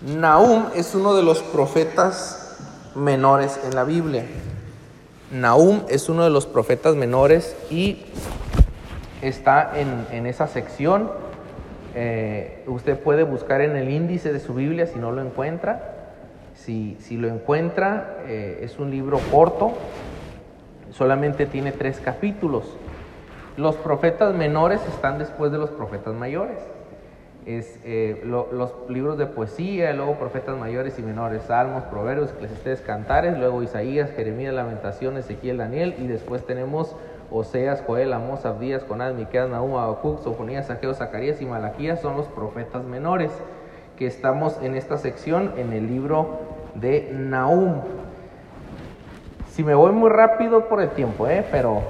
Nahum es uno de los profetas menores en la Biblia. Nahum es uno de los profetas menores y está en, esa sección. Eh, usted puede buscar en el índice de su Biblia si no lo encuentra. Si, lo encuentra, eh, es un libro corto, solamente tiene tres capítulos. Los profetas menores están después de los profetas mayores es eh, los libros de poesía, luego profetas mayores y menores, salmos, proverbios, eclesiastés, cantares, luego Isaías, Jeremías, Lamentaciones, Ezequiel, Daniel, y después tenemos Oseas, Joel, Amós, Abdías, Conad, Miqueas, Nahum, Habacuc, Sofonías, Saqueo, Zacarías y Malaquías son los profetas menores que estamos en esta sección en el libro de Nahum. Si me voy muy rápido por el tiempo, ¿eh? pero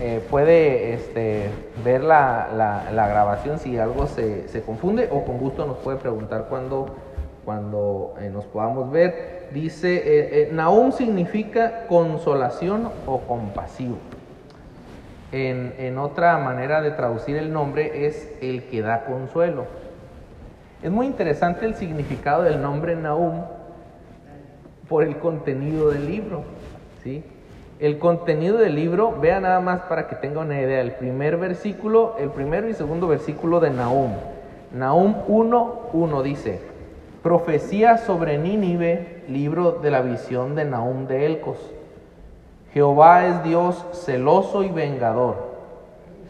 eh, puede este, ver la, grabación si algo se, confunde o con gusto nos puede preguntar cuando, cuando eh, nos podamos ver. Dice, eh, Nahum significa consolación o compasivo. En, en, otra manera de traducir el nombre es el que da consuelo. Es muy interesante el significado del nombre Nahum por el contenido del libro. ¿sí? El contenido del libro, vea nada más para que tenga una idea, el primer versículo, el primero y segundo versículo de Nahum. Nahum 1, dice, profecía sobre Nínive, libro de la visión de Nahum de Elcos. Jehová es Dios celoso y vengador.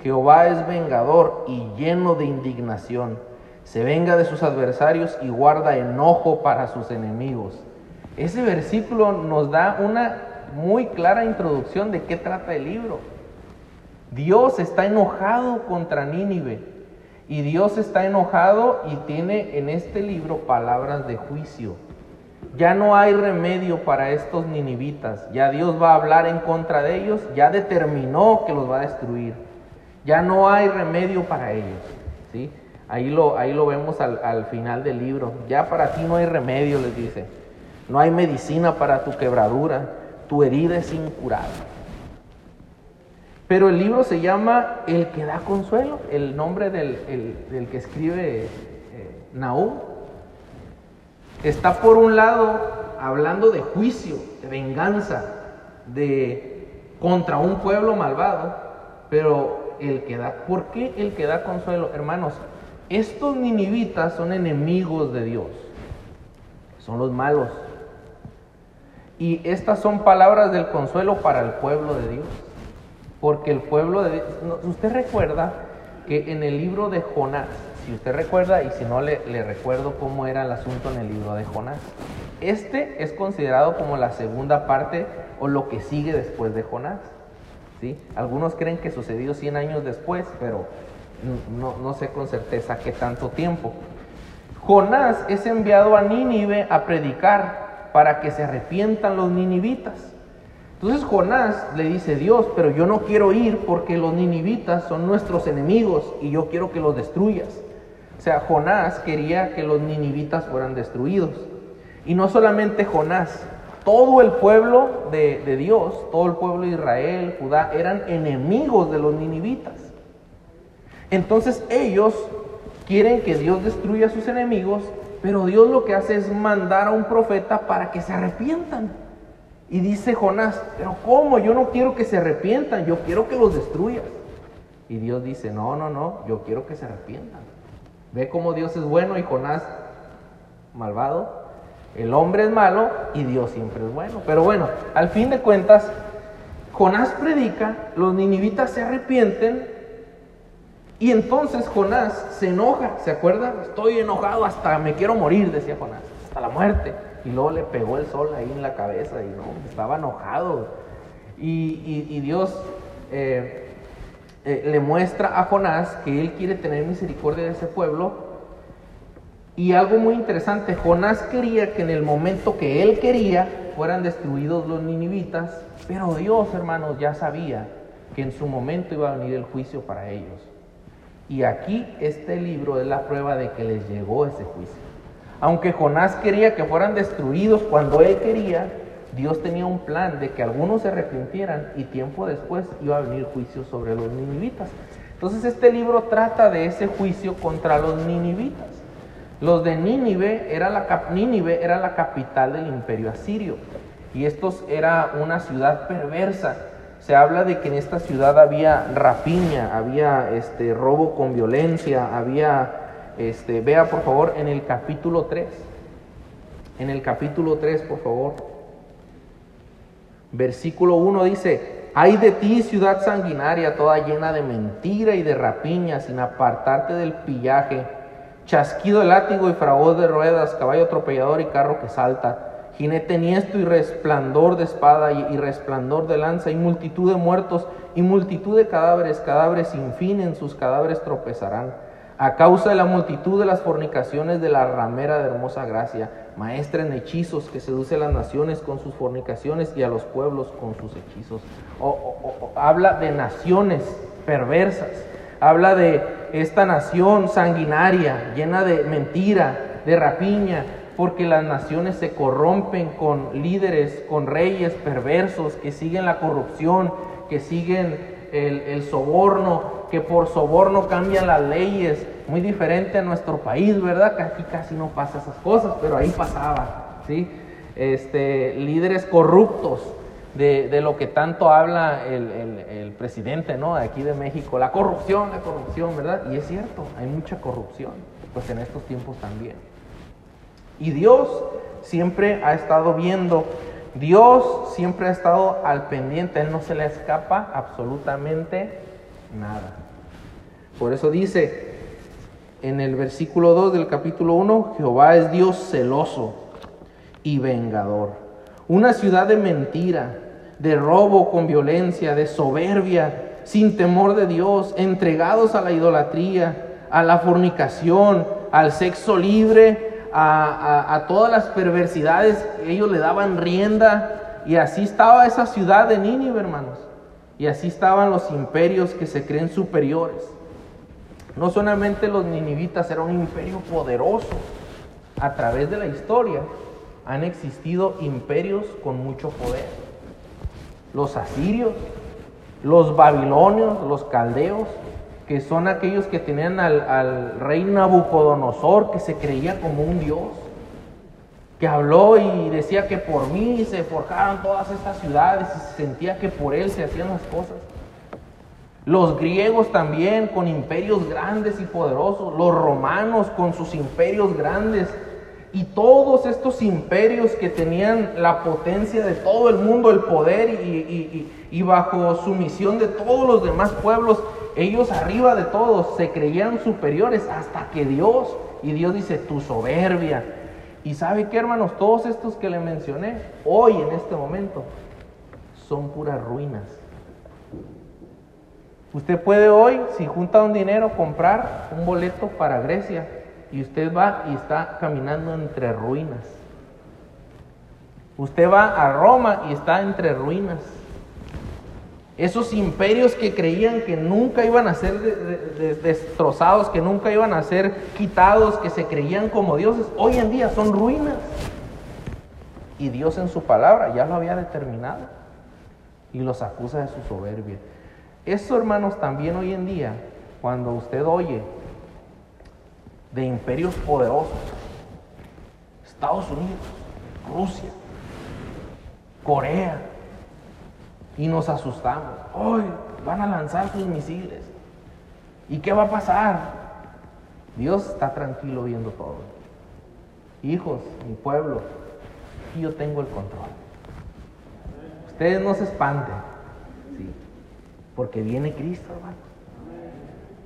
Jehová es vengador y lleno de indignación. Se venga de sus adversarios y guarda enojo para sus enemigos. Ese versículo nos da una muy clara introducción de qué trata el libro. Dios está enojado contra Nínive y Dios está enojado y tiene en este libro palabras de juicio. Ya no hay remedio para estos ninivitas, ya Dios va a hablar en contra de ellos, ya determinó que los va a destruir, ya no hay remedio para ellos. ¿sí? Ahí, lo, ahí lo vemos al, al final del libro, ya para ti no hay remedio, les dice, no hay medicina para tu quebradura, tu herida es incurable. Pero el libro se llama El que da consuelo, el nombre del, que escribe eh. Está por un lado hablando de juicio, de venganza, de contra un pueblo malvado, pero el que da, ¿por qué el que da consuelo? Hermanos, estos ninivitas son enemigos de Dios, son los malos, y estas son palabras del consuelo para el pueblo de Dios. Porque el pueblo de Dios, usted recuerda que en el libro de Jonás, si usted recuerda y si no le, recuerdo cómo era el asunto en el libro de Jonás, este es considerado como la segunda parte o lo que sigue después de Jonás. ¿sí? Algunos creen que sucedió 100 años después, pero no, no sé con certeza qué tanto tiempo. Jonás es enviado a Nínive a predicar para que se arrepientan los ninivitas. Entonces Jonás le dice, Dios, pero yo no quiero ir porque los ninivitas son nuestros enemigos y yo quiero que los destruyas. O sea, Jonás quería que los ninivitas fueran destruidos. Y no solamente Jonás, todo el pueblo de, de Dios, todo el pueblo de Israel, Judá, eran enemigos de los ninivitas. Entonces ellos quieren que Dios destruya a sus enemigos pero Dios lo que hace es mandar a un profeta para que se arrepientan. Y dice Jonás, pero ¿cómo? Yo no quiero que se arrepientan, yo quiero que los destruyas. Y Dios dice, no, no, no, yo quiero que se arrepientan. Ve cómo Dios es bueno y Jonás malvado. El hombre es malo y Dios siempre es bueno. Pero bueno, al fin de cuentas, Jonás predica, los ninivitas se arrepienten y entonces Jonás se enoja, ¿se acuerda? Estoy enojado hasta me quiero morir, decía Jonás, hasta la muerte. Y luego le pegó el sol ahí en la cabeza y no, estaba enojado. Y, Dios eh, eh, le muestra a Jonás que él quiere tener misericordia de ese pueblo. Y algo muy interesante, Jonás quería que en el momento que él quería fueran destruidos los ninivitas, pero Dios, hermanos, ya sabía que en su momento iba a venir el juicio para ellos. Y aquí este libro es la prueba de que les llegó ese juicio. Aunque Jonás quería que fueran destruidos cuando él quería, Dios tenía un plan de que algunos se arrepintieran y tiempo después iba a venir juicio sobre los ninivitas. Entonces este libro trata de ese juicio contra los ninivitas. Los de Nínive era la, Nínive era la capital del imperio asirio y estos era una ciudad perversa. Se habla de que en esta ciudad había rapiña, había este, robo con violencia, había, este, vea por favor en el capítulo 3, en el capítulo 3 por favor, versículo 1 dice, hay de ti ciudad sanguinaria, toda llena de mentira y de rapiña, sin apartarte del pillaje. Chasquido de látigo y fragor de ruedas, caballo atropellador y carro que salta, jinete niesto y resplandor de espada y, resplandor de lanza y multitud de muertos y multitud de cadáveres, cadáveres sin fin en sus cadáveres tropezarán. A causa de la multitud de las fornicaciones de la ramera de hermosa gracia, maestra en hechizos que seduce a las naciones con sus fornicaciones y a los pueblos con sus hechizos. habla de naciones perversas Habla de esta nación sanguinaria, llena de mentira, de rapiña, porque las naciones se corrompen con líderes, con reyes perversos que siguen la corrupción, que siguen el, soborno, que por soborno cambian las leyes, muy diferente a nuestro país, ¿verdad? Que aquí casi no pasa esas cosas, pero ahí pasaba, ¿sí? Este, líderes corruptos, de, lo que tanto habla el, presidente ¿no? de aquí de México, la corrupción, la corrupción, ¿verdad? Y es cierto, hay mucha corrupción, pues en estos tiempos también. Y Dios siempre ha estado viendo, Dios siempre ha estado al pendiente, Él no se le escapa absolutamente nada. Por eso dice en el versículo 2 del capítulo 1, Jehová es Dios celoso y vengador. Una ciudad de mentira, de robo con violencia, de soberbia, sin temor de Dios, entregados a la idolatría, a la fornicación, al sexo libre, a, todas las perversidades. Ellos le daban rienda y así estaba esa ciudad de Nínive, hermanos. Y así estaban los imperios que se creen superiores. No solamente los ninivitas eran un imperio poderoso. A través de la historia han existido imperios con mucho poder los asirios, los babilonios, los caldeos, que son aquellos que tenían al, rey Nabucodonosor, que se creía como un dios, que habló y decía que por mí se forjaron todas estas ciudades y se sentía que por él se hacían las cosas. Los griegos también con imperios grandes y poderosos, los romanos con sus imperios grandes y todos estos imperios que tenían la potencia de todo el mundo, el poder y, bajo sumisión de todos los demás pueblos, ellos arriba de todos se creían superiores hasta que Dios, y Dios dice, tu soberbia. Y sabe qué hermanos, todos estos que le mencioné, hoy en este momento, son puras ruinas. Usted puede hoy, si junta un dinero, comprar un boleto para Grecia y usted va y está caminando entre ruinas. Usted va a Roma y está entre ruinas. Esos imperios que creían que nunca iban a ser destrozados, que nunca iban a ser quitados, que se creían como dioses, hoy en día son ruinas. Y Dios en su palabra ya lo había determinado y los acusa de su soberbia. Eso, hermanos, también hoy en día, cuando usted oye de imperios poderosos. Estados Unidos, Rusia, Corea. Y nos asustamos. Hoy van a lanzar sus misiles. ¿Y qué va a pasar? Dios está tranquilo viendo todo. Hijos, mi pueblo, yo tengo el control. Ustedes no se espanten, ¿sí? porque viene Cristo, hermano.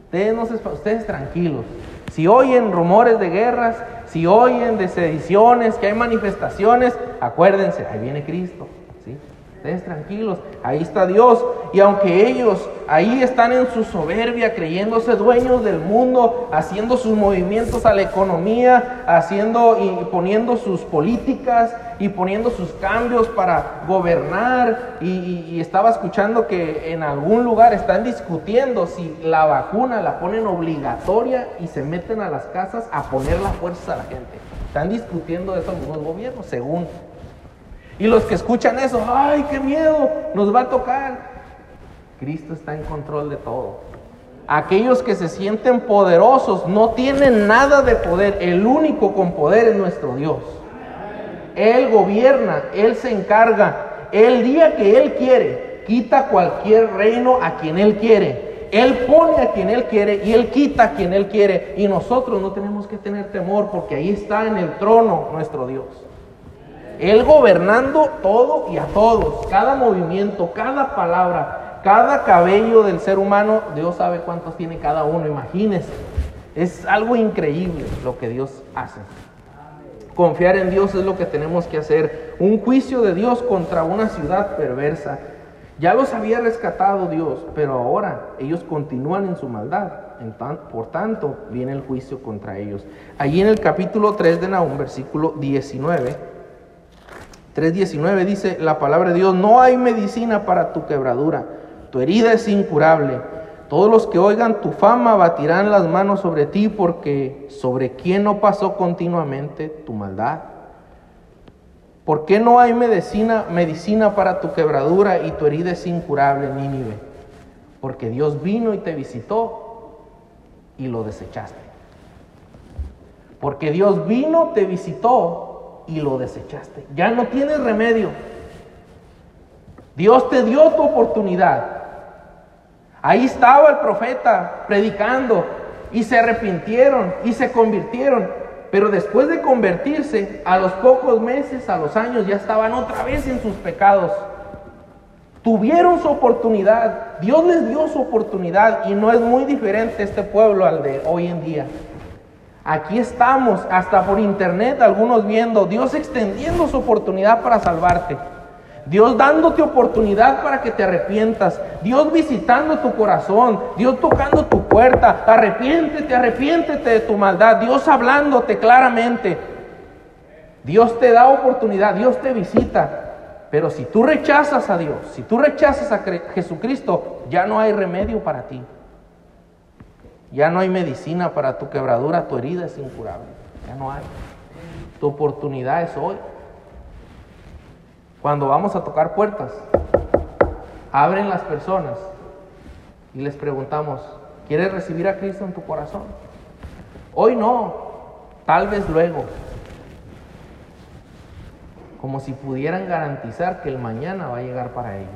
Ustedes, no se ustedes tranquilos, si oyen rumores de guerras, si oyen de sediciones, que hay manifestaciones, acuérdense, ahí viene Cristo. ¿sí? Ustedes tranquilos, ahí está Dios. Y aunque ellos ahí están en su soberbia, creyéndose dueños del mundo, haciendo sus movimientos a la economía, haciendo y poniendo sus políticas y poniendo sus cambios para gobernar. Y, estaba escuchando que en algún lugar están discutiendo si la vacuna la ponen obligatoria y se meten a las casas a poner la fuerza a la gente. Están discutiendo eso algunos gobiernos, según y los que escuchan eso, ay, qué miedo, nos va a tocar. Cristo está en control de todo. Aquellos que se sienten poderosos no tienen nada de poder. El único con poder es nuestro Dios. Él gobierna, Él se encarga. El día que Él quiere, quita cualquier reino a quien Él quiere. Él pone a quien Él quiere y Él quita a quien Él quiere. Y nosotros no tenemos que tener temor porque ahí está en el trono nuestro Dios. Él gobernando todo y a todos, cada movimiento, cada palabra, cada cabello del ser humano, Dios sabe cuántos tiene cada uno, imagínese. Es algo increíble lo que Dios hace. Confiar en Dios es lo que tenemos que hacer. Un juicio de Dios contra una ciudad perversa. Ya los había rescatado Dios, pero ahora ellos continúan en su maldad. Por tanto, viene el juicio contra ellos. Allí en el capítulo 3 de Nahum, versículo 19, 3.19 dice la palabra de Dios, no hay medicina para tu quebradura tu herida es incurable. Todos los que oigan tu fama batirán las manos sobre ti porque sobre quién no pasó continuamente tu maldad. ¿Por qué no hay medicina, medicina para tu quebradura y tu herida es incurable, Nínive? Porque Dios vino y te visitó y lo desechaste. Porque Dios vino, te visitó y lo desechaste. Ya no tienes remedio. Dios te dio tu oportunidad. Ahí estaba el profeta predicando y se arrepintieron y se convirtieron. Pero después de convertirse, a los pocos meses, a los años, ya estaban otra vez en sus pecados. Tuvieron su oportunidad, Dios les dio su oportunidad y no es muy diferente este pueblo al de hoy en día. Aquí estamos, hasta por internet, algunos viendo, Dios extendiendo su oportunidad para salvarte. Dios dándote oportunidad para que te arrepientas. Dios visitando tu corazón. Dios tocando tu puerta. Arrepiéntete, arrepiéntete de tu maldad. Dios hablándote claramente. Dios te da oportunidad. Dios te visita. Pero si tú rechazas a Dios, si tú rechazas a Jesucristo, ya no hay remedio para ti. Ya no hay medicina para tu quebradura. Tu herida es incurable. Ya no hay. Tu oportunidad es hoy. Cuando vamos a tocar puertas, abren las personas y les preguntamos, ¿quieres recibir a Cristo en tu corazón? Hoy no, tal vez luego. Como si pudieran garantizar que el mañana va a llegar para ellos.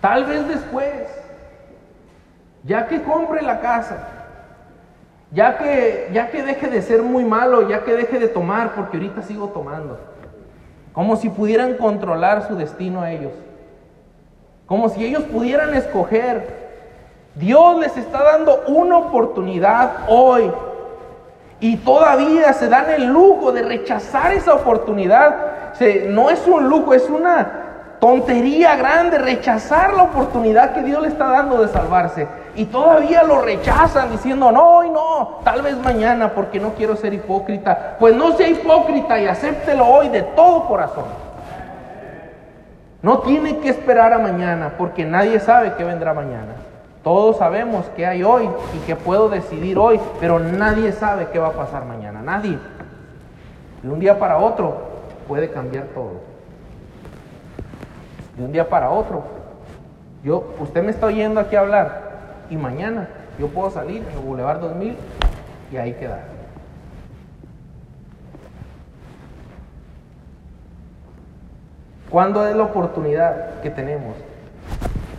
Tal vez después, ya que compre la casa, ya que, ya que deje de ser muy malo, ya que deje de tomar, porque ahorita sigo tomando como si pudieran controlar su destino a ellos, como si ellos pudieran escoger. Dios les está dando una oportunidad hoy y todavía se dan el lujo de rechazar esa oportunidad. no es un lujo, es una tontería grande rechazar la oportunidad que Dios le está dando de salvarse. Y todavía lo rechazan diciendo, no, y no, tal vez mañana porque no quiero ser hipócrita. Pues no sea hipócrita y acéptelo hoy de todo corazón. No tiene que esperar a mañana porque nadie sabe qué vendrá mañana. Todos sabemos qué hay hoy y que puedo decidir hoy, pero nadie sabe qué va a pasar mañana. Nadie. De un día para otro puede cambiar todo. De un día para otro. Yo, usted me está oyendo aquí hablar y mañana yo puedo salir en el Boulevard 2000 y ahí quedar. ¿Cuándo es la oportunidad que tenemos?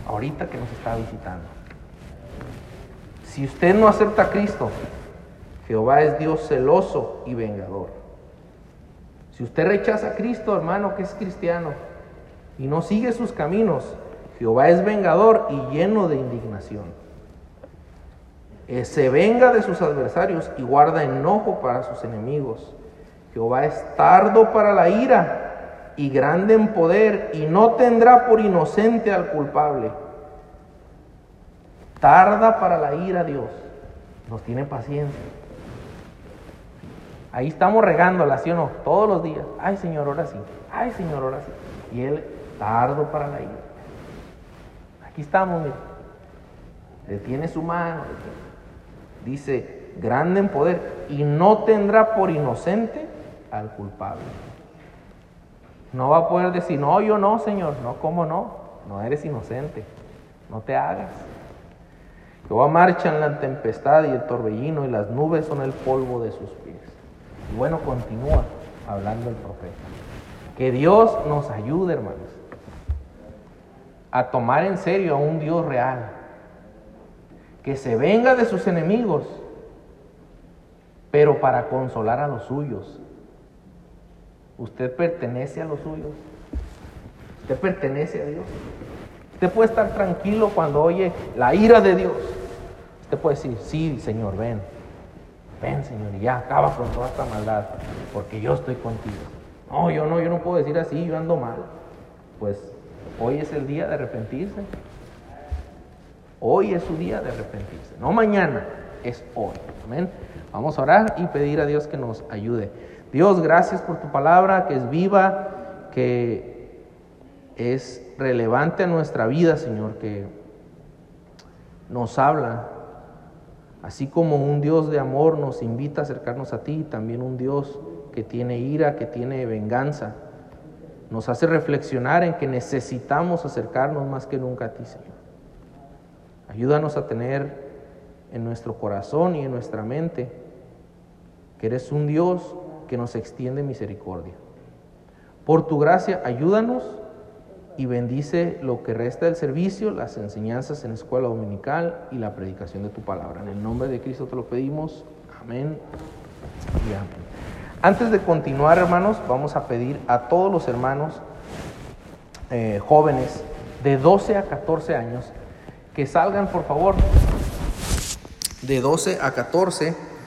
Ahorita que nos está visitando. Si usted no acepta a Cristo, Jehová es Dios celoso y vengador. Si usted rechaza a Cristo, hermano, que es cristiano, y no sigue sus caminos, Jehová es vengador y lleno de indignación. Eh, se venga de sus adversarios y guarda enojo para sus enemigos. Jehová es tardo para la ira y grande en poder y no tendrá por inocente al culpable. Tarda para la ira Dios, nos tiene paciencia. Ahí estamos regándola, ¿sí no? Todos los días. Ay Señor, ahora sí. Ay Señor, ahora sí. Y Él tardo para la ira. Aquí estamos, mire. Detiene su mano. Dice, grande en poder, y no tendrá por inocente al culpable. No va a poder decir, no, yo no, Señor, no, ¿cómo no? No eres inocente, no te hagas. Jehová marcha en la tempestad y el torbellino y las nubes son el polvo de sus pies. Y bueno, continúa hablando el profeta. Que Dios nos ayude, hermanos, a tomar en serio a un Dios real. Que se venga de sus enemigos, pero para consolar a los suyos. Usted pertenece a los suyos. Usted pertenece a Dios. Usted puede estar tranquilo cuando oye la ira de Dios. Usted puede decir, sí, Señor, ven. Ven, Señor, y ya acaba con toda esta maldad, porque yo estoy contigo. No, yo no, yo no puedo decir así, yo ando mal. Pues hoy es el día de arrepentirse. Hoy es su día de arrepentirse. No mañana, es hoy. Amén. Vamos a orar y pedir a Dios que nos ayude. Dios, gracias por tu palabra, que es viva, que es relevante a nuestra vida, Señor, que nos habla. Así como un Dios de amor nos invita a acercarnos a ti, también un Dios que tiene ira, que tiene venganza, nos hace reflexionar en que necesitamos acercarnos más que nunca a ti, Señor. Ayúdanos a tener en nuestro corazón y en nuestra mente que eres un Dios que nos extiende misericordia. Por tu gracia, ayúdanos y bendice lo que resta del servicio, las enseñanzas en la escuela dominical y la predicación de tu palabra. En el nombre de Cristo te lo pedimos. Amén y amén. Antes de continuar, hermanos, vamos a pedir a todos los hermanos eh, jóvenes de 12 a 14 años que salgan, por favor, de 12 a 14